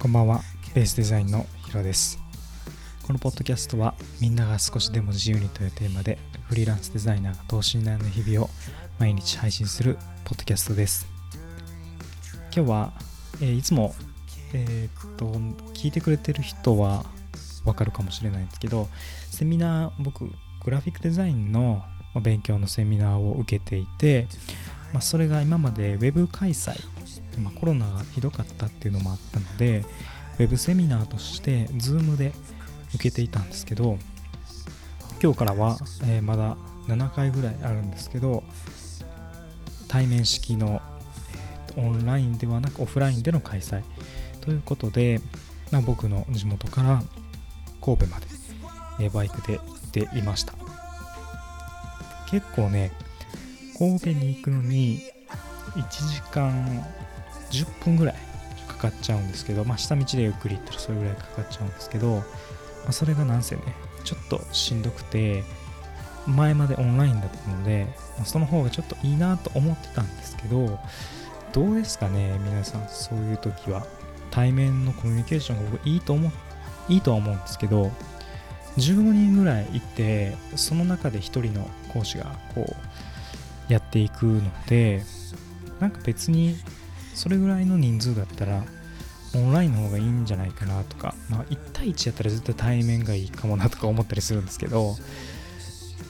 こんばんは、ベースデザインのヒロです。このポッドキャストはみんなが少しでも自由にというテーマでフリーランスデザイナーが等身大の日々を毎日配信するポッドキャストです。今日は、えー、いつも、えー、っと聞いてくれてる人はわかるかもしれないんですけどセミナー僕グラフィックデザインの勉強のセミナーを受けていて、まあ、それが今まで Web 開催、まあ、コロナがひどかったっていうのもあったので Web セミナーとして Zoom で受けていたんですけど今日からは、えー、まだ7回ぐらいあるんですけど対面式の、えーと、オンラインではなくオフラインでの開催ということで、まあ、僕の地元から神戸まで、えー、バイクで行っていました。結構ね神戸に行くのに1時間10分ぐらいかかっちゃうんですけど、まあ、下道でゆっくり行ったらそれぐらいかかっちゃうんですけど、まあ、それがなんせねちょっとしんどくて前までオンラインだったので、まあ、その方がちょっといいなと思ってたんですけどどうですかね皆さんそういう時は。対面のコミュニケーションが僕いいと思いいとは思うんですけど15人ぐらいいてその中で1人の講師がこうやっていくのでなんか別にそれぐらいの人数だったらオンラインの方がいいんじゃないかなとか、まあ、1対1やったら絶対対面がいいかもなとか思ったりするんですけど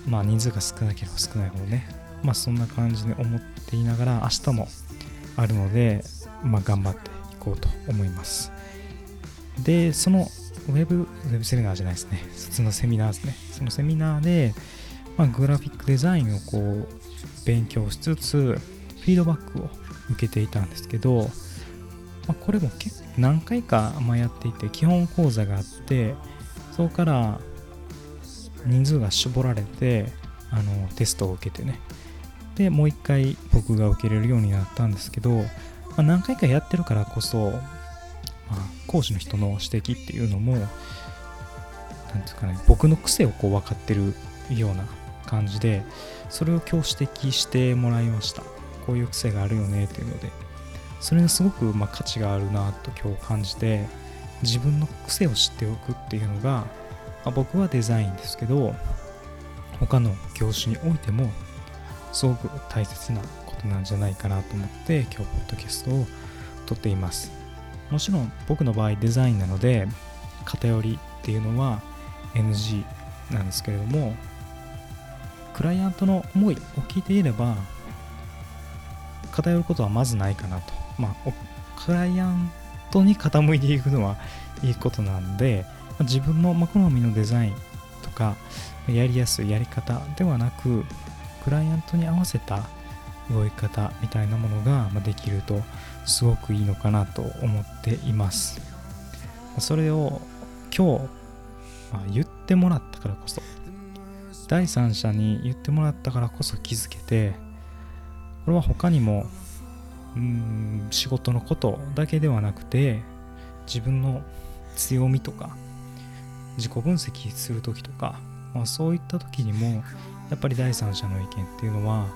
まあ人数が少なければ少ないほどねまあそんな感じで思っていながら明日もあるのでまあ頑張っていこうと思いますでそのウェブ、ウェブセミナーじゃないですね。普通のセミナーですね。そのセミナーで、まあ、グラフィックデザインをこう、勉強しつつ、フィードバックを受けていたんですけど、まあ、これも結構何回かやっていて、基本講座があって、そこから人数が絞られて、あのテストを受けてね。で、もう一回僕が受けれるようになったんですけど、まあ、何回かやってるからこそ、まあ、講師の人の指摘っていうのも何ですかね僕の癖をこう分かってるような感じでそれを今日指摘してもらいましたこういう癖があるよねっていうのでそれがすごくま価値があるなと今日感じて自分の癖を知っておくっていうのが、ま、僕はデザインですけど他の業種においてもすごく大切なことなんじゃないかなと思って今日ポッドキャストを撮っています。もちろん僕の場合デザインなので偏りっていうのは NG なんですけれどもクライアントの思いを聞いていれば偏ることはまずないかなと。まあクライアントに傾いていくのはいいことなんで自分の好みのデザインとかやりやすいやり方ではなくクライアントに合わせた動き方みたいなものができるとすごくいいのかなと思っています。それを今日、まあ、言ってもらったからこそ第三者に言ってもらったからこそ気づけてこれは他にもうん仕事のことだけではなくて自分の強みとか自己分析する時とか、まあ、そういった時にもやっぱり第三者の意見っていうのは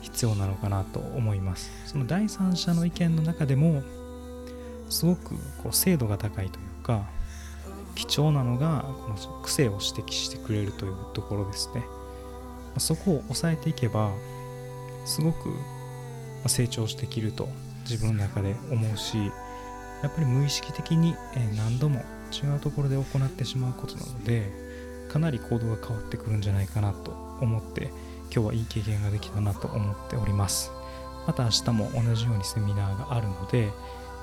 必要なのかなと思います。その第三者の意見の中でもすごくこう精度が高いというか貴重なのがこの癖を指摘してくれるというところですね。そこを抑えていけばすごく成長してきると自分の中で思うしやっぱり無意識的に何度も違うところで行ってしまうことなのでかなり行動が変わってくるんじゃないかなと思って今日はいい経験ができたなと思っております。また明日も同じようにセミナーがあるので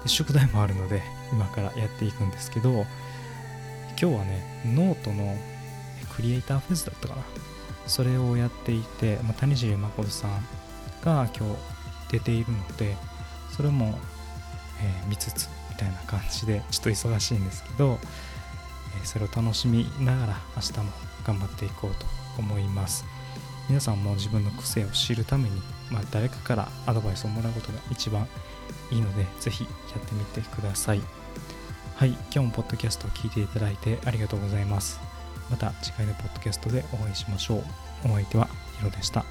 で宿題もあるので今からやっていくんですけど今日はねノートのクリエイターフェスだったかな。それをやっていて、まあ、谷尻誠さんが今日出ているのでそれも、えー、見つつみたいな感じでちょっと忙しいんですけど、えー、それを楽しみながら明日も頑張っていこうと思います皆さんも自分の癖を知るために、まあ、誰かからアドバイスをもらうことが一番いいので、ぜひやってみてください。はい、今日もポッドキャストを聞いていただいてありがとうございます。また次回のポッドキャストでお会いしましょう。お相手はヒロでした。